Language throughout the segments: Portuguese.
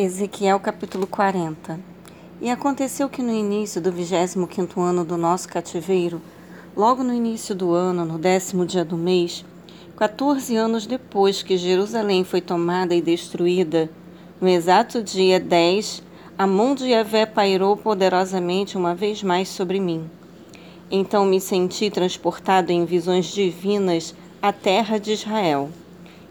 Ezequiel capítulo 40 E aconteceu que no início do vigésimo quinto ano do nosso cativeiro, logo no início do ano, no décimo dia do mês, quatorze anos depois que Jerusalém foi tomada e destruída, no exato dia dez, a mão de Yahvé pairou poderosamente uma vez mais sobre mim. Então me senti transportado em visões divinas à terra de Israel.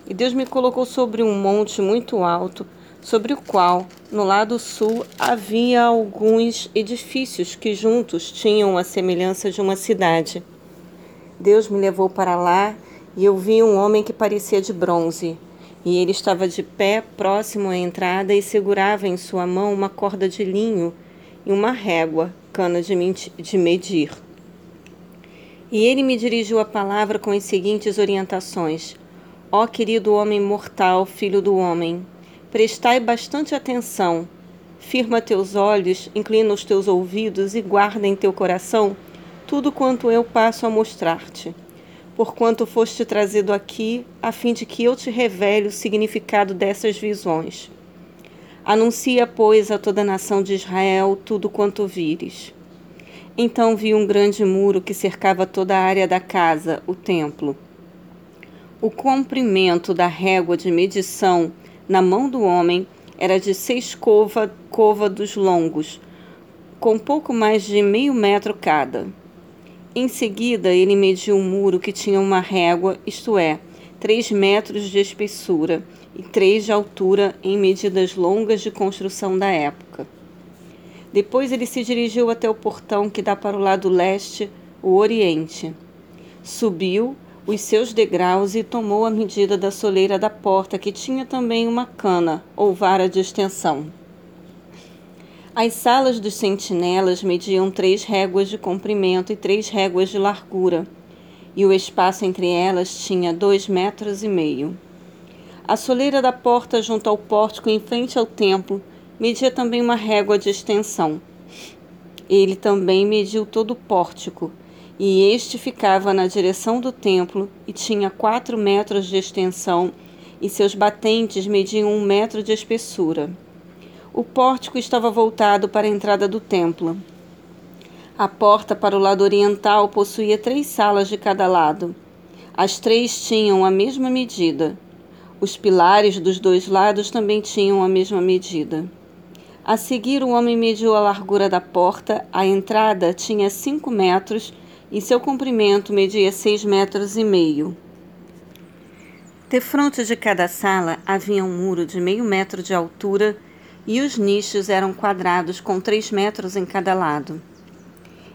E Deus me colocou sobre um monte muito alto, sobre o qual, no lado sul, havia alguns edifícios que juntos tinham a semelhança de uma cidade. Deus me levou para lá e eu vi um homem que parecia de bronze. E ele estava de pé próximo à entrada e segurava em sua mão uma corda de linho e uma régua, cana de medir. E ele me dirigiu a palavra com as seguintes orientações: Ó querido homem mortal, filho do homem, Prestai bastante atenção. Firma teus olhos, inclina os teus ouvidos e guarda em teu coração tudo quanto eu passo a mostrar-te. Porquanto foste trazido aqui, a fim de que eu te revele o significado dessas visões. Anuncia, pois, a toda a nação de Israel tudo quanto vires. Então vi um grande muro que cercava toda a área da casa, o templo. O comprimento da régua de medição na mão do homem era de seis cova, côvados longos, com pouco mais de meio metro cada. Em seguida, ele mediu um muro que tinha uma régua, isto é, três metros de espessura e três de altura em medidas longas de construção da época. Depois ele se dirigiu até o portão que dá para o lado leste, o oriente. Subiu os seus degraus e tomou a medida da soleira da porta, que tinha também uma cana ou vara de extensão. As salas dos sentinelas mediam três réguas de comprimento e três réguas de largura, e o espaço entre elas tinha dois metros e meio. A soleira da porta junto ao pórtico em frente ao templo media também uma régua de extensão. Ele também mediu todo o pórtico, e este ficava na direção do templo e tinha quatro metros de extensão, e seus batentes mediam um metro de espessura. O pórtico estava voltado para a entrada do templo. A porta para o lado oriental possuía três salas de cada lado. As três tinham a mesma medida. Os pilares dos dois lados também tinham a mesma medida. A seguir, o homem mediu a largura da porta. A entrada tinha cinco metros e seu comprimento media seis metros e meio. Defronte de cada sala havia um muro de meio metro de altura e os nichos eram quadrados com três metros em cada lado.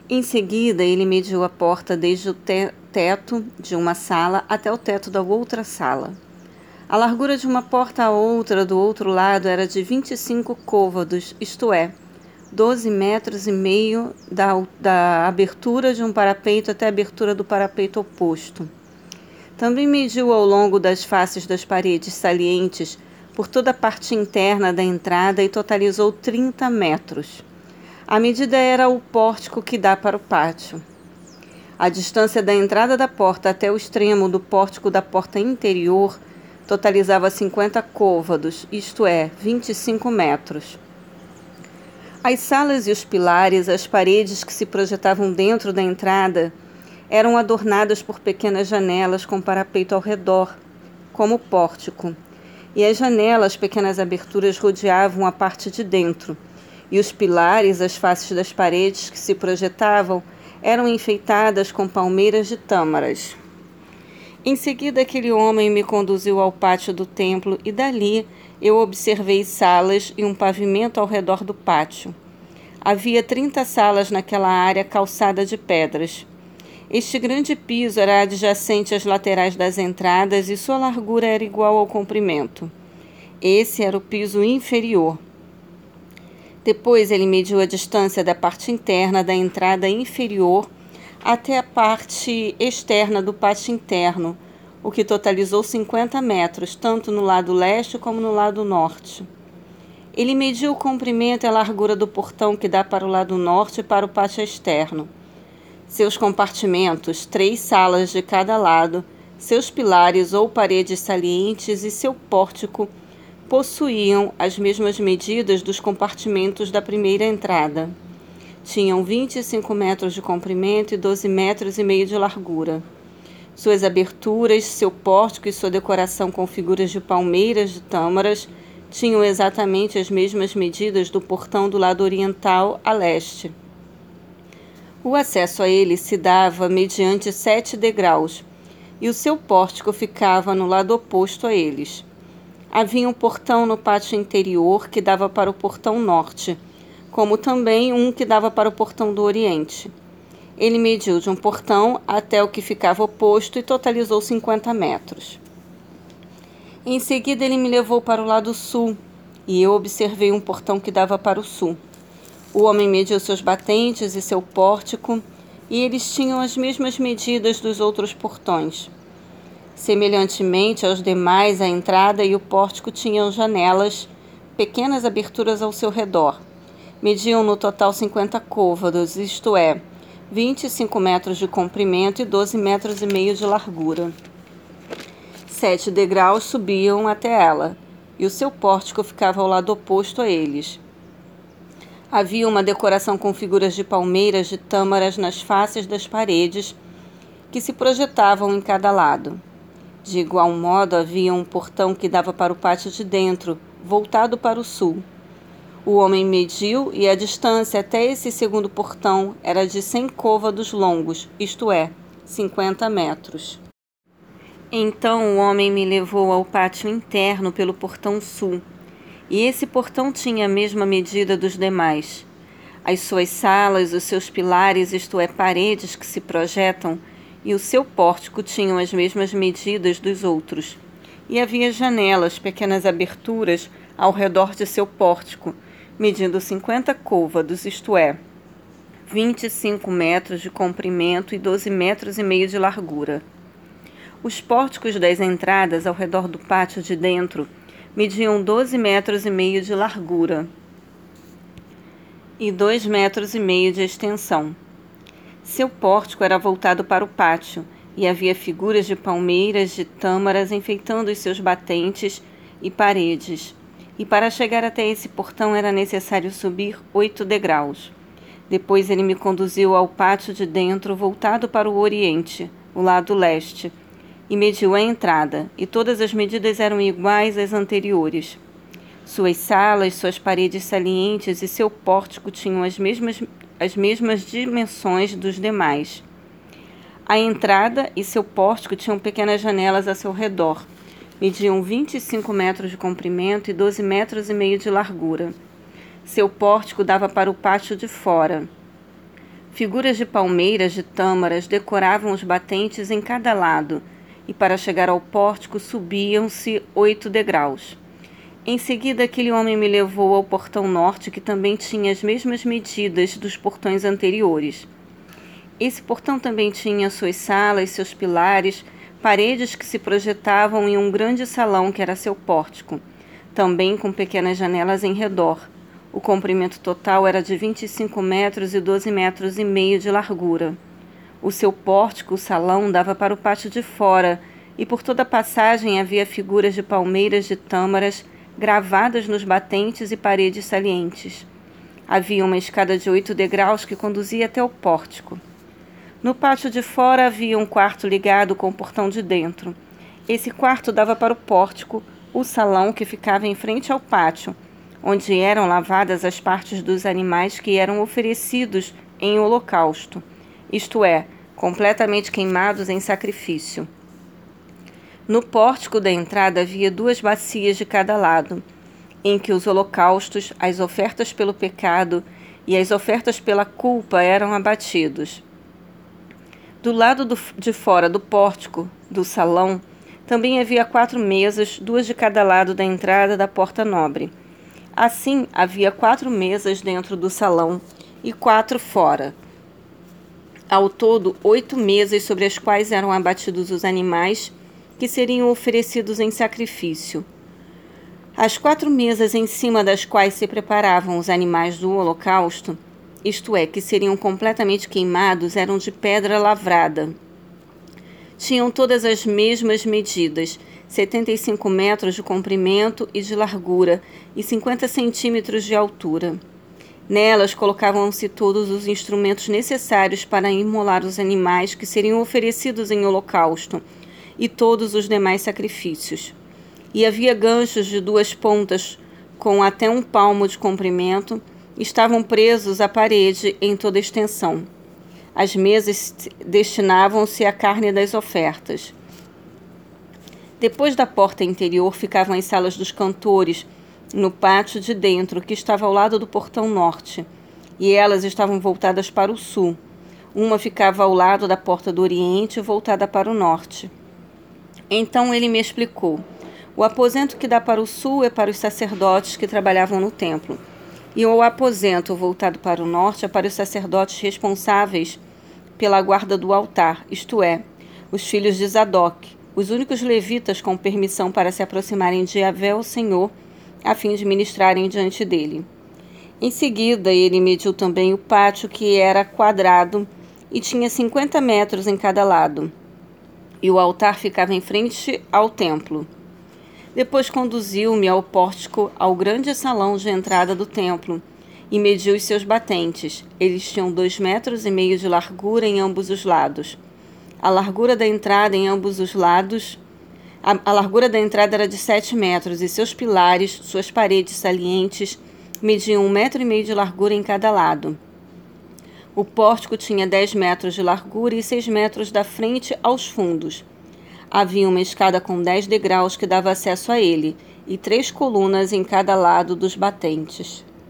Em seguida, ele mediu a porta desde o te teto de uma sala até o teto da outra sala. A largura de uma porta a outra do outro lado era de 25 côvados, isto é, 12 metros e meio da, da abertura de um parapeito até a abertura do parapeito oposto. Também mediu ao longo das faces das paredes salientes por toda a parte interna da entrada e totalizou 30 metros. A medida era o pórtico que dá para o pátio. A distância da entrada da porta até o extremo do pórtico da porta interior totalizava 50 côvados, isto é, 25 metros. As salas e os pilares, as paredes que se projetavam dentro da entrada, eram adornadas por pequenas janelas com parapeito ao redor, como pórtico. E as janelas, pequenas aberturas, rodeavam a parte de dentro. E os pilares, as faces das paredes que se projetavam, eram enfeitadas com palmeiras de tâmaras. Em seguida, aquele homem me conduziu ao pátio do templo e dali eu observei salas e um pavimento ao redor do pátio. Havia trinta salas naquela área calçada de pedras. Este grande piso era adjacente às laterais das entradas e sua largura era igual ao comprimento. Esse era o piso inferior. Depois ele mediu a distância da parte interna da entrada inferior até a parte externa do pátio interno, o que totalizou 50 metros, tanto no lado leste como no lado norte. Ele mediu o comprimento e a largura do portão que dá para o lado norte e para o pátio externo. Seus compartimentos, três salas de cada lado, seus pilares ou paredes salientes e seu pórtico possuíam as mesmas medidas dos compartimentos da primeira entrada. Tinham 25 metros de comprimento e 12 metros e meio de largura. Suas aberturas, seu pórtico e sua decoração com figuras de palmeiras de tâmaras tinham exatamente as mesmas medidas do portão do lado oriental a leste. O acesso a ele se dava mediante sete degraus, e o seu pórtico ficava no lado oposto a eles. Havia um portão no pátio interior que dava para o portão norte, como também um que dava para o portão do oriente. Ele mediu de um portão até o que ficava oposto e totalizou 50 metros. Em seguida, ele me levou para o lado sul e eu observei um portão que dava para o sul. O homem mediu seus batentes e seu pórtico, e eles tinham as mesmas medidas dos outros portões. Semelhantemente aos demais, a entrada e o pórtico tinham janelas, pequenas aberturas ao seu redor. Mediam no total 50 côvados, isto é, 25 metros de comprimento e 12 metros e meio de largura sete degraus subiam até ela, e o seu pórtico ficava ao lado oposto a eles. Havia uma decoração com figuras de palmeiras de tâmaras nas faces das paredes, que se projetavam em cada lado. De igual modo, havia um portão que dava para o pátio de dentro, voltado para o sul. O homem mediu e a distância até esse segundo portão era de cem côvados longos, isto é, cinquenta metros. Então o homem me levou ao pátio interno pelo portão sul, e esse portão tinha a mesma medida dos demais. As suas salas, os seus pilares, isto é, paredes que se projetam, e o seu pórtico tinham as mesmas medidas dos outros. E havia janelas, pequenas aberturas, ao redor de seu pórtico, medindo cinquenta côvados, isto é, 25 metros de comprimento e 12 metros e meio de largura. Os pórticos das entradas ao redor do pátio de dentro mediam 12 metros e meio de largura e 2 metros e meio de extensão. Seu pórtico era voltado para o pátio e havia figuras de palmeiras de tâmaras enfeitando os seus batentes e paredes. E para chegar até esse portão era necessário subir oito degraus. Depois ele me conduziu ao pátio de dentro voltado para o oriente, o lado leste, e mediu a entrada, e todas as medidas eram iguais às anteriores. Suas salas, suas paredes salientes e seu pórtico tinham as mesmas, as mesmas dimensões dos demais. A entrada e seu pórtico tinham pequenas janelas a seu redor. Mediam 25 metros de comprimento e 12 metros e meio de largura. Seu pórtico dava para o pátio de fora. Figuras de palmeiras de tâmaras decoravam os batentes em cada lado, e para chegar ao pórtico subiam-se oito degraus. Em seguida, aquele homem me levou ao portão norte, que também tinha as mesmas medidas dos portões anteriores. Esse portão também tinha suas salas, seus pilares, paredes que se projetavam em um grande salão que era seu pórtico, também com pequenas janelas em redor. O comprimento total era de 25 metros e 12 metros e meio de largura. O seu pórtico, o salão, dava para o pátio de fora, e por toda a passagem havia figuras de palmeiras de tâmaras gravadas nos batentes e paredes salientes. Havia uma escada de oito degraus que conduzia até o pórtico. No pátio de fora havia um quarto ligado com o portão de dentro. Esse quarto dava para o pórtico, o salão que ficava em frente ao pátio, onde eram lavadas as partes dos animais que eram oferecidos em holocausto isto é, completamente queimados em sacrifício. No pórtico da entrada havia duas bacias de cada lado, em que os holocaustos, as ofertas pelo pecado e as ofertas pela culpa eram abatidos. Do lado do, de fora do pórtico, do salão, também havia quatro mesas, duas de cada lado da entrada da porta nobre. Assim, havia quatro mesas dentro do salão e quatro fora ao todo oito mesas sobre as quais eram abatidos os animais que seriam oferecidos em sacrifício. As quatro mesas em cima das quais se preparavam os animais do holocausto, isto é, que seriam completamente queimados, eram de pedra lavrada. Tinham todas as mesmas medidas, 75 metros de comprimento e de largura e 50 centímetros de altura. Nelas colocavam-se todos os instrumentos necessários para imolar os animais que seriam oferecidos em holocausto e todos os demais sacrifícios. E havia ganchos de duas pontas com até um palmo de comprimento, estavam presos à parede em toda extensão. As mesas destinavam-se à carne das ofertas. Depois da porta interior ficavam as salas dos cantores, no pátio de dentro, que estava ao lado do portão norte, e elas estavam voltadas para o sul. Uma ficava ao lado da porta do oriente, voltada para o norte. Então ele me explicou: o aposento que dá para o sul é para os sacerdotes que trabalhavam no templo, e o aposento voltado para o norte é para os sacerdotes responsáveis pela guarda do altar, isto é, os filhos de Zadok os únicos levitas com permissão para se aproximarem de Yahvé, o Senhor, a fim de ministrarem diante dele. Em seguida, ele mediu também o pátio, que era quadrado e tinha cinquenta metros em cada lado, e o altar ficava em frente ao templo. Depois conduziu-me ao pórtico, ao grande salão de entrada do templo, e mediu os seus batentes. Eles tinham dois metros e meio de largura em ambos os lados a largura da entrada em ambos os lados. A, a largura da entrada era de 7 metros e seus pilares, suas paredes salientes, mediam um metro e meio de largura em cada lado. O pórtico tinha 10 metros de largura e 6 metros da frente aos fundos. Havia uma escada com 10 degraus que dava acesso a ele, e três colunas em cada lado dos batentes.